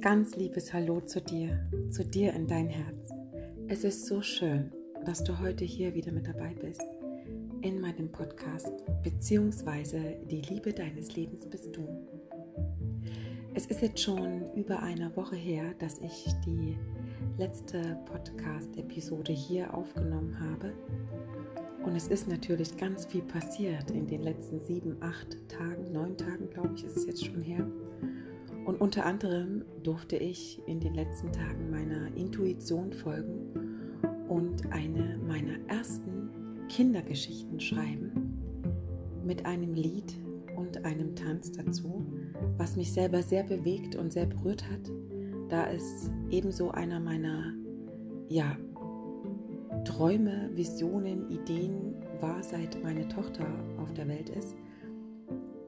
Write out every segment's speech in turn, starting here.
Ganz liebes Hallo zu dir, zu dir in dein Herz. Es ist so schön, dass du heute hier wieder mit dabei bist in meinem Podcast, beziehungsweise die Liebe deines Lebens bist du. Es ist jetzt schon über eine Woche her, dass ich die letzte Podcast-Episode hier aufgenommen habe. Und es ist natürlich ganz viel passiert in den letzten sieben, acht Tagen, neun Tagen, glaube ich, ist es jetzt schon her. Und unter anderem durfte ich in den letzten Tagen meiner Intuition folgen und eine meiner ersten Kindergeschichten schreiben mit einem Lied und einem Tanz dazu, was mich selber sehr bewegt und sehr berührt hat, da es ebenso einer meiner ja, Träume, Visionen, Ideen war, seit meine Tochter auf der Welt ist,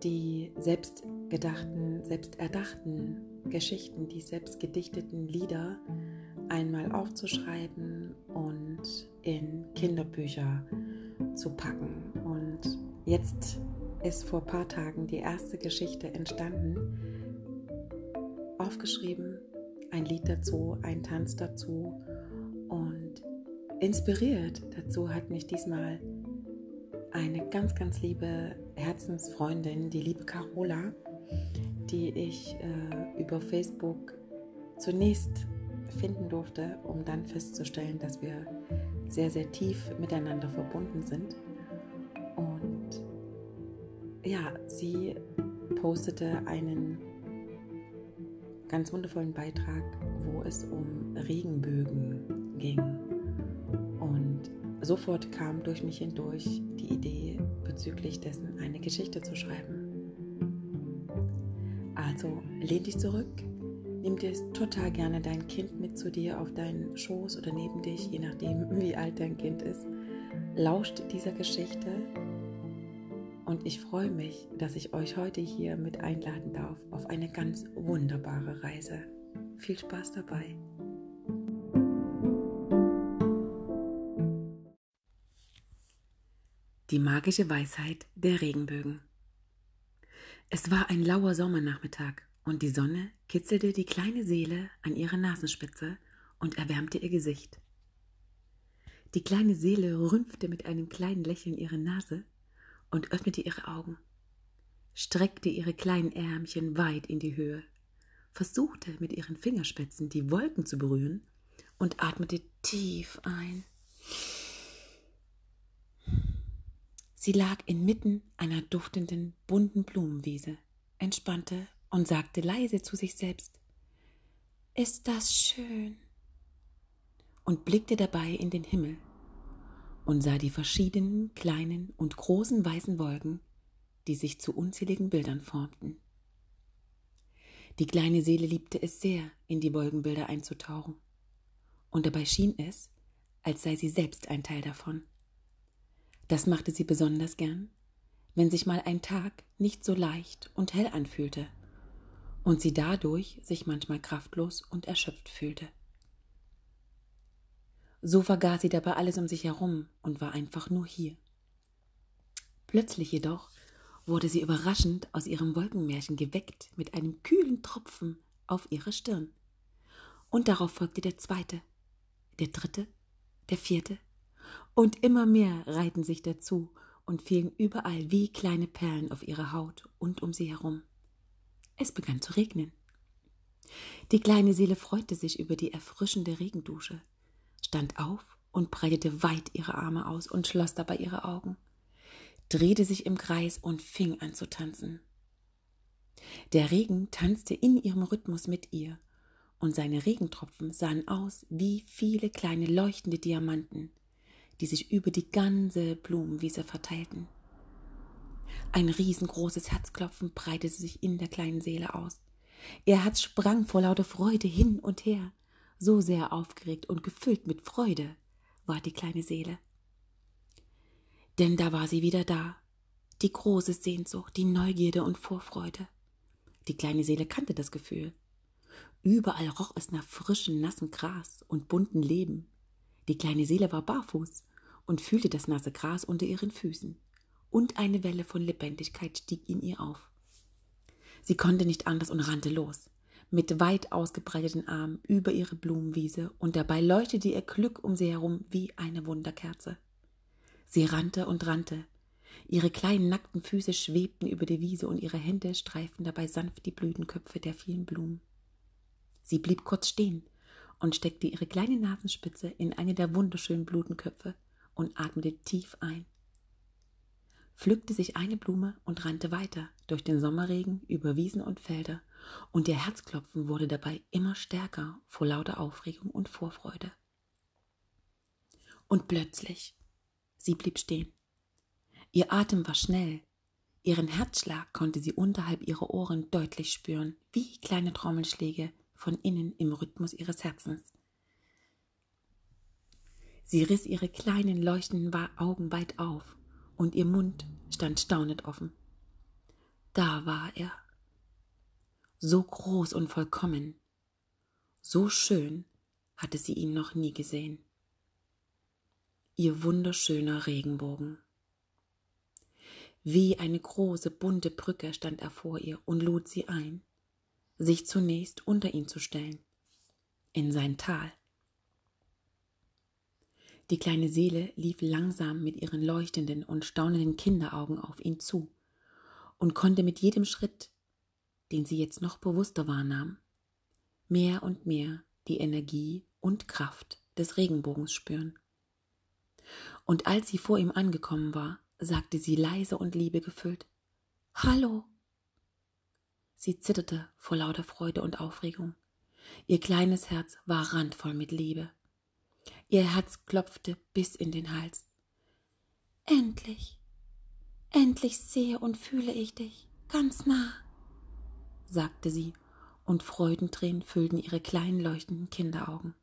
die selbst gedachten, selbst erdachten Geschichten, die selbst gedichteten Lieder einmal aufzuschreiben und in Kinderbücher zu packen. Und jetzt ist vor ein paar Tagen die erste Geschichte entstanden, aufgeschrieben, ein Lied dazu, ein Tanz dazu. Und inspiriert dazu hat mich diesmal eine ganz, ganz liebe Herzensfreundin, die liebe Carola, die ich äh, über Facebook zunächst finden durfte, um dann festzustellen, dass wir sehr, sehr tief miteinander verbunden sind. Und ja, sie postete einen ganz wundervollen Beitrag, wo es um Regenbögen ging. Und sofort kam durch mich hindurch die Idee, bezüglich dessen eine Geschichte zu schreiben. Also lehn dich zurück, nimm dir total gerne dein Kind mit zu dir auf deinen Schoß oder neben dich, je nachdem, wie alt dein Kind ist. Lauscht dieser Geschichte und ich freue mich, dass ich euch heute hier mit einladen darf auf eine ganz wunderbare Reise. Viel Spaß dabei. Die magische Weisheit der Regenbögen. Es war ein lauer Sommernachmittag und die Sonne kitzelte die kleine Seele an ihrer Nasenspitze und erwärmte ihr Gesicht. Die kleine Seele rümpfte mit einem kleinen Lächeln ihre Nase und öffnete ihre Augen, streckte ihre kleinen Ärmchen weit in die Höhe, versuchte mit ihren Fingerspitzen die Wolken zu berühren und atmete tief ein. Sie lag inmitten einer duftenden, bunten Blumenwiese, entspannte und sagte leise zu sich selbst Ist das schön? und blickte dabei in den Himmel und sah die verschiedenen kleinen und großen weißen Wolken, die sich zu unzähligen Bildern formten. Die kleine Seele liebte es sehr, in die Wolkenbilder einzutauchen, und dabei schien es, als sei sie selbst ein Teil davon. Das machte sie besonders gern, wenn sich mal ein Tag nicht so leicht und hell anfühlte und sie dadurch sich manchmal kraftlos und erschöpft fühlte. So vergaß sie dabei alles um sich herum und war einfach nur hier. Plötzlich jedoch wurde sie überraschend aus ihrem Wolkenmärchen geweckt mit einem kühlen Tropfen auf ihre Stirn. Und darauf folgte der zweite, der dritte, der vierte, und immer mehr reihten sich dazu und fielen überall wie kleine Perlen auf ihre Haut und um sie herum. Es begann zu regnen. Die kleine Seele freute sich über die erfrischende Regendusche, stand auf und breitete weit ihre Arme aus und schloss dabei ihre Augen, drehte sich im Kreis und fing an zu tanzen. Der Regen tanzte in ihrem Rhythmus mit ihr, und seine Regentropfen sahen aus wie viele kleine leuchtende Diamanten, die sich über die ganze Blumenwiese verteilten. Ein riesengroßes Herzklopfen breitete sich in der kleinen Seele aus. Ihr Herz sprang vor lauter Freude hin und her. So sehr aufgeregt und gefüllt mit Freude war die kleine Seele. Denn da war sie wieder da, die große Sehnsucht, die Neugierde und Vorfreude. Die kleine Seele kannte das Gefühl. Überall roch es nach frischem, nassen Gras und bunten Leben. Die kleine Seele war barfuß und fühlte das nasse Gras unter ihren Füßen, und eine Welle von Lebendigkeit stieg in ihr auf. Sie konnte nicht anders und rannte los, mit weit ausgebreiteten Armen über ihre Blumenwiese, und dabei leuchtete ihr Glück um sie herum wie eine Wunderkerze. Sie rannte und rannte. Ihre kleinen nackten Füße schwebten über die Wiese und ihre Hände streiften dabei sanft die Blütenköpfe der vielen Blumen. Sie blieb kurz stehen und steckte ihre kleine Nasenspitze in eine der wunderschönen Blutenköpfe und atmete tief ein pflückte sich eine Blume und rannte weiter durch den Sommerregen über Wiesen und Felder, und ihr Herzklopfen wurde dabei immer stärker vor lauter Aufregung und Vorfreude. Und plötzlich, sie blieb stehen. Ihr Atem war schnell, ihren Herzschlag konnte sie unterhalb ihrer Ohren deutlich spüren, wie kleine Trommelschläge von innen im Rhythmus ihres Herzens. Sie riss ihre kleinen leuchtenden Augen weit auf und ihr Mund stand staunend offen. Da war er. So groß und vollkommen, so schön hatte sie ihn noch nie gesehen. Ihr wunderschöner Regenbogen. Wie eine große bunte Brücke stand er vor ihr und lud sie ein, sich zunächst unter ihn zu stellen, in sein Tal. Die kleine Seele lief langsam mit ihren leuchtenden und staunenden Kinderaugen auf ihn zu und konnte mit jedem Schritt, den sie jetzt noch bewusster wahrnahm, mehr und mehr die Energie und Kraft des Regenbogens spüren. Und als sie vor ihm angekommen war, sagte sie leise und liebegefüllt Hallo. Sie zitterte vor lauter Freude und Aufregung. Ihr kleines Herz war randvoll mit Liebe. Ihr Herz klopfte bis in den Hals. Endlich, endlich sehe und fühle ich dich ganz nah, sagte sie, und Freudentränen füllten ihre kleinen leuchtenden Kinderaugen.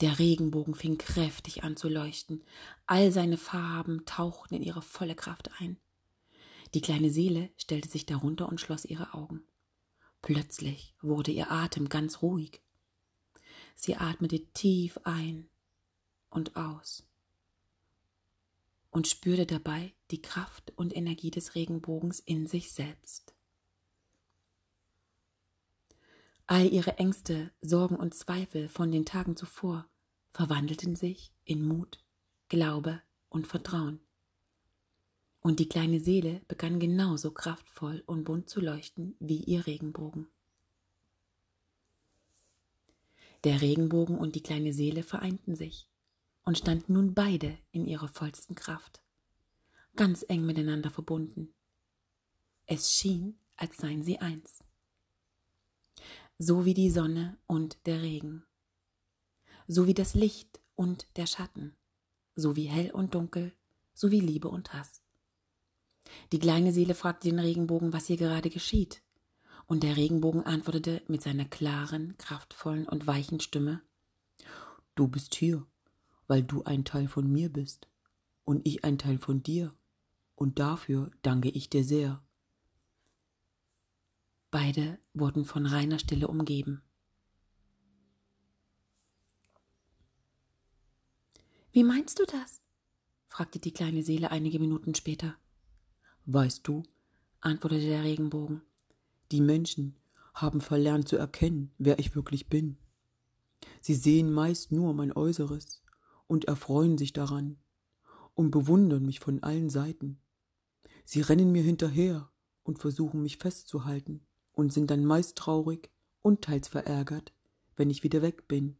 Der Regenbogen fing kräftig an zu leuchten, all seine Farben tauchten in ihre volle Kraft ein. Die kleine Seele stellte sich darunter und schloss ihre Augen. Plötzlich wurde ihr Atem ganz ruhig. Sie atmete tief ein und aus und spürte dabei die Kraft und Energie des Regenbogens in sich selbst. All ihre Ängste, Sorgen und Zweifel von den Tagen zuvor verwandelten sich in Mut, Glaube und Vertrauen. Und die kleine Seele begann genauso kraftvoll und bunt zu leuchten wie ihr Regenbogen. Der Regenbogen und die kleine Seele vereinten sich und standen nun beide in ihrer vollsten Kraft, ganz eng miteinander verbunden. Es schien, als seien sie eins. So wie die Sonne und der Regen, so wie das Licht und der Schatten, so wie hell und dunkel, so wie Liebe und Hass. Die kleine Seele fragte den Regenbogen, was hier gerade geschieht, und der Regenbogen antwortete mit seiner klaren, kraftvollen und weichen Stimme Du bist hier, weil du ein Teil von mir bist und ich ein Teil von dir, und dafür danke ich dir sehr. Beide wurden von reiner Stille umgeben. Wie meinst du das? fragte die kleine Seele einige Minuten später. Weißt du, antwortete der Regenbogen, die Menschen haben verlernt zu erkennen, wer ich wirklich bin. Sie sehen meist nur mein Äußeres und erfreuen sich daran und bewundern mich von allen Seiten. Sie rennen mir hinterher und versuchen mich festzuhalten und sind dann meist traurig und teils verärgert, wenn ich wieder weg bin.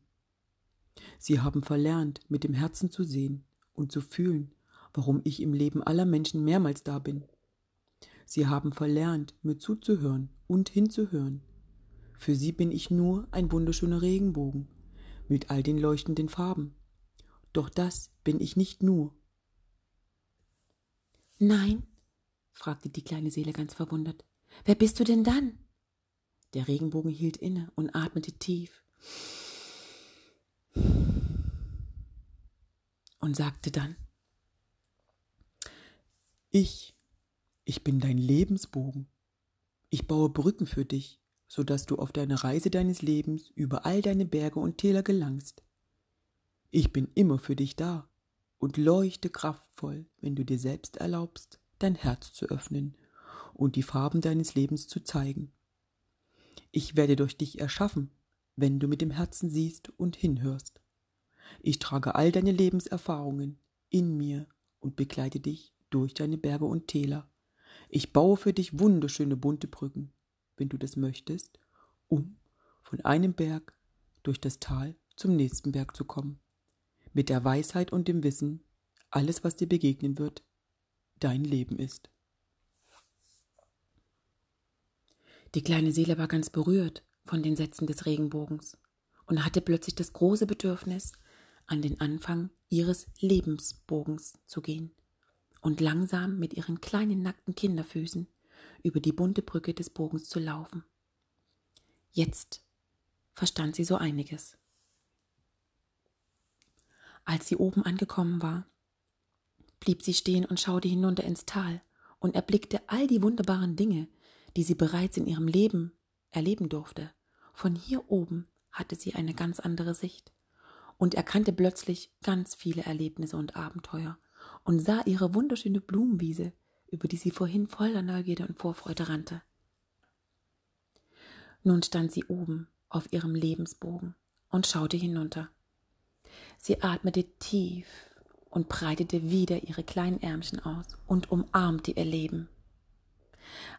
Sie haben verlernt, mit dem Herzen zu sehen und zu fühlen, warum ich im Leben aller Menschen mehrmals da bin. Sie haben verlernt, mir zuzuhören und hinzuhören. Für sie bin ich nur ein wunderschöner Regenbogen mit all den leuchtenden Farben. Doch das bin ich nicht nur. Nein, fragte die kleine Seele ganz verwundert. Wer bist du denn dann? Der Regenbogen hielt inne und atmete tief und sagte dann Ich ich bin dein Lebensbogen. Ich baue Brücken für dich, so dass du auf deiner Reise deines Lebens über all deine Berge und Täler gelangst. Ich bin immer für dich da und leuchte kraftvoll, wenn du dir selbst erlaubst, dein Herz zu öffnen und die Farben deines Lebens zu zeigen. Ich werde durch dich erschaffen, wenn du mit dem Herzen siehst und hinhörst. Ich trage all deine Lebenserfahrungen in mir und begleite dich durch deine Berge und Täler. Ich baue für dich wunderschöne bunte Brücken, wenn du das möchtest, um von einem Berg durch das Tal zum nächsten Berg zu kommen. Mit der Weisheit und dem Wissen, alles, was dir begegnen wird, dein Leben ist. Die kleine Seele war ganz berührt von den Sätzen des Regenbogens und hatte plötzlich das große Bedürfnis, an den Anfang ihres Lebensbogens zu gehen und langsam mit ihren kleinen nackten Kinderfüßen über die bunte Brücke des Bogens zu laufen. Jetzt verstand sie so einiges. Als sie oben angekommen war, blieb sie stehen und schaute hinunter ins Tal und erblickte all die wunderbaren Dinge, die sie bereits in ihrem Leben erleben durfte. Von hier oben hatte sie eine ganz andere Sicht und erkannte plötzlich ganz viele Erlebnisse und Abenteuer und sah ihre wunderschöne Blumenwiese, über die sie vorhin voller Neugierde und Vorfreude rannte. Nun stand sie oben auf ihrem Lebensbogen und schaute hinunter. Sie atmete tief und breitete wieder ihre kleinen Ärmchen aus und umarmte ihr Leben.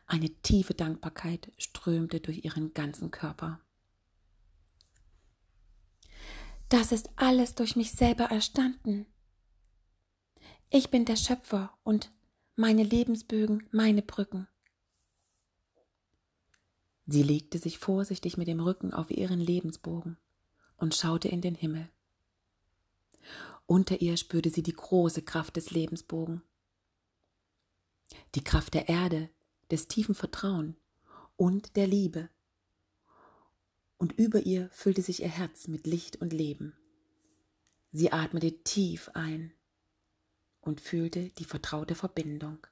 Eine tiefe Dankbarkeit strömte durch ihren ganzen Körper. Das ist alles durch mich selber erstanden. Ich bin der Schöpfer und meine Lebensbögen, meine Brücken. Sie legte sich vorsichtig mit dem Rücken auf ihren Lebensbogen und schaute in den Himmel. Unter ihr spürte sie die große Kraft des Lebensbogen, die Kraft der Erde, des tiefen Vertrauen und der Liebe. Und über ihr füllte sich ihr Herz mit Licht und Leben. Sie atmete tief ein und fühlte die vertraute Verbindung.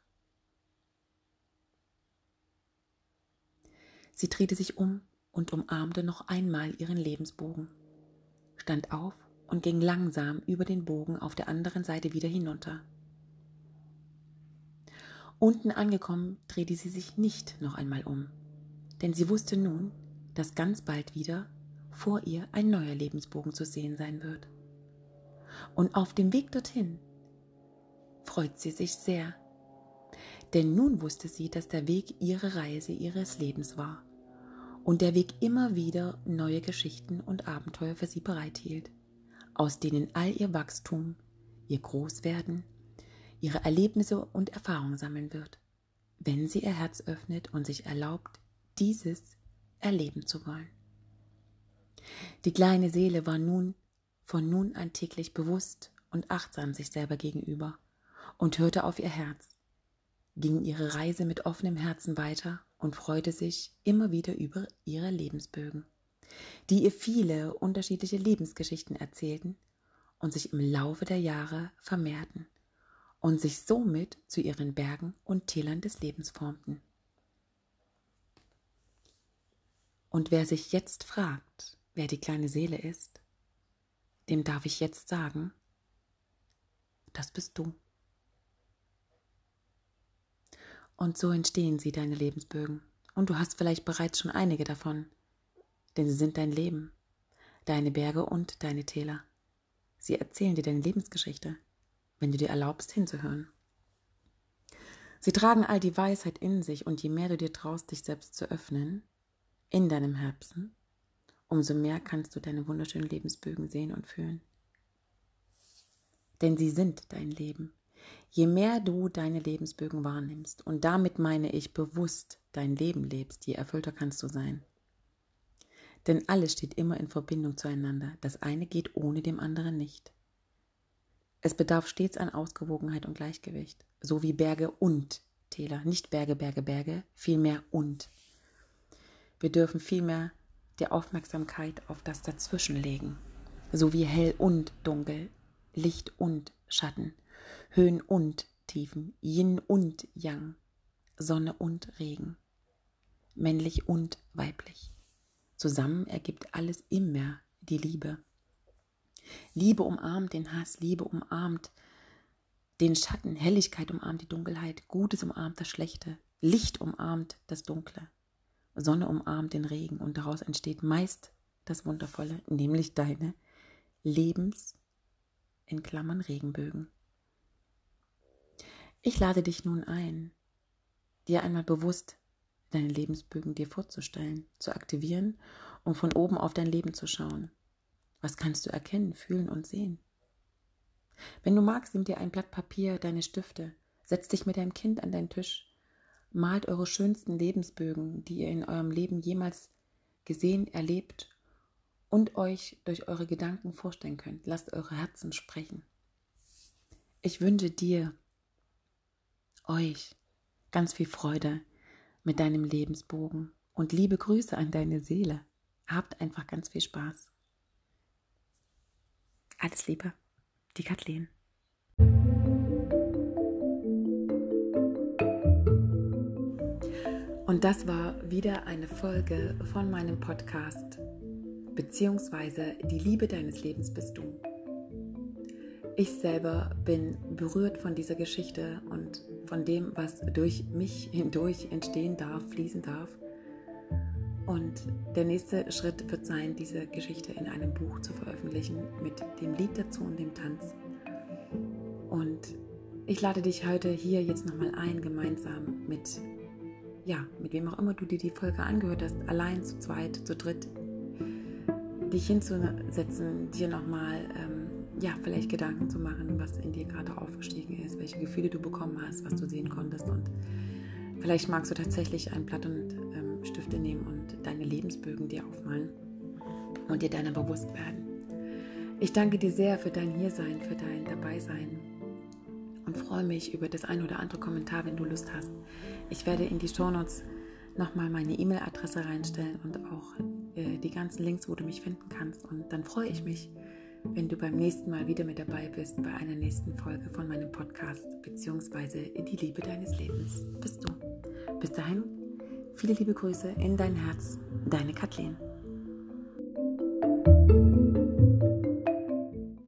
Sie drehte sich um und umarmte noch einmal ihren Lebensbogen, stand auf und ging langsam über den Bogen auf der anderen Seite wieder hinunter. Unten angekommen drehte sie sich nicht noch einmal um, denn sie wusste nun, dass ganz bald wieder vor ihr ein neuer Lebensbogen zu sehen sein wird. Und auf dem Weg dorthin freut sie sich sehr, denn nun wusste sie, dass der Weg ihre Reise ihres Lebens war und der Weg immer wieder neue Geschichten und Abenteuer für sie bereithielt, aus denen all ihr Wachstum, ihr Großwerden, ihre Erlebnisse und Erfahrungen sammeln wird, wenn sie ihr Herz öffnet und sich erlaubt, dieses erleben zu wollen. Die kleine Seele war nun von nun an täglich bewusst und achtsam sich selber gegenüber und hörte auf ihr Herz, ging ihre Reise mit offenem Herzen weiter und freute sich immer wieder über ihre Lebensbögen, die ihr viele unterschiedliche Lebensgeschichten erzählten und sich im Laufe der Jahre vermehrten und sich somit zu ihren Bergen und Tälern des Lebens formten. Und wer sich jetzt fragt, wer die kleine Seele ist, dem darf ich jetzt sagen, das bist du. Und so entstehen sie, deine Lebensbögen. Und du hast vielleicht bereits schon einige davon, denn sie sind dein Leben, deine Berge und deine Täler. Sie erzählen dir deine Lebensgeschichte, wenn du dir erlaubst hinzuhören. Sie tragen all die Weisheit in sich und je mehr du dir traust, dich selbst zu öffnen, in deinem Herzen, umso mehr kannst du deine wunderschönen Lebensbögen sehen und fühlen. Denn sie sind dein Leben. Je mehr du deine Lebensbögen wahrnimmst, und damit meine ich bewusst dein Leben lebst, je erfüllter kannst du sein. Denn alles steht immer in Verbindung zueinander. Das eine geht ohne dem anderen nicht. Es bedarf stets an Ausgewogenheit und Gleichgewicht, so wie Berge und Täler, nicht Berge, Berge, Berge, vielmehr und. Wir dürfen vielmehr der Aufmerksamkeit auf das Dazwischen legen, so wie hell und dunkel, Licht und Schatten, Höhen und Tiefen, Yin und Yang, Sonne und Regen, männlich und weiblich. Zusammen ergibt alles immer die Liebe. Liebe umarmt den Hass, Liebe umarmt den Schatten, Helligkeit umarmt die Dunkelheit, Gutes umarmt das Schlechte, Licht umarmt das Dunkle. Sonne umarmt den Regen und daraus entsteht meist das Wundervolle, nämlich deine Lebens in Klammern Regenbögen. Ich lade dich nun ein, dir einmal bewusst deine Lebensbögen dir vorzustellen, zu aktivieren und von oben auf dein Leben zu schauen. Was kannst du erkennen, fühlen und sehen? Wenn du magst, nimm dir ein Blatt Papier, deine Stifte, setz dich mit deinem Kind an deinen Tisch, malt eure schönsten Lebensbögen, die ihr in eurem Leben jemals gesehen, erlebt und euch durch eure Gedanken vorstellen könnt. Lasst eure Herzen sprechen. Ich wünsche dir, euch ganz viel Freude mit deinem Lebensbogen und liebe Grüße an deine Seele. Habt einfach ganz viel Spaß. Alles Liebe, die Kathleen. Und das war wieder eine Folge von meinem Podcast, beziehungsweise die Liebe deines Lebens bist du. Ich selber bin berührt von dieser Geschichte und von dem, was durch mich hindurch entstehen darf, fließen darf. Und der nächste Schritt wird sein, diese Geschichte in einem Buch zu veröffentlichen mit dem Lied dazu und dem Tanz. Und ich lade dich heute hier jetzt nochmal ein, gemeinsam mit, ja, mit wem auch immer du dir die Folge angehört hast, allein, zu zweit, zu dritt, dich hinzusetzen, dir nochmal, ähm, ja, vielleicht Gedanken zu machen, was in dir gerade aufgestiegen ist, welche Gefühle du bekommen hast, was du sehen konntest. Und vielleicht magst du tatsächlich ein Blatt und ähm, Stifte nehmen und deine Lebensbögen dir aufmalen und dir deiner bewusst werden. Ich danke dir sehr für dein Hiersein, für dein Dabeisein und freue mich über das ein oder andere Kommentar, wenn du Lust hast. Ich werde in die Shownotes nochmal meine E-Mail-Adresse reinstellen und auch äh, die ganzen Links, wo du mich finden kannst. Und dann freue ich mich, wenn du beim nächsten Mal wieder mit dabei bist bei einer nächsten Folge von meinem Podcast bzw. in die Liebe deines Lebens bist du. Bis dahin, viele liebe Grüße in dein Herz, deine Kathleen.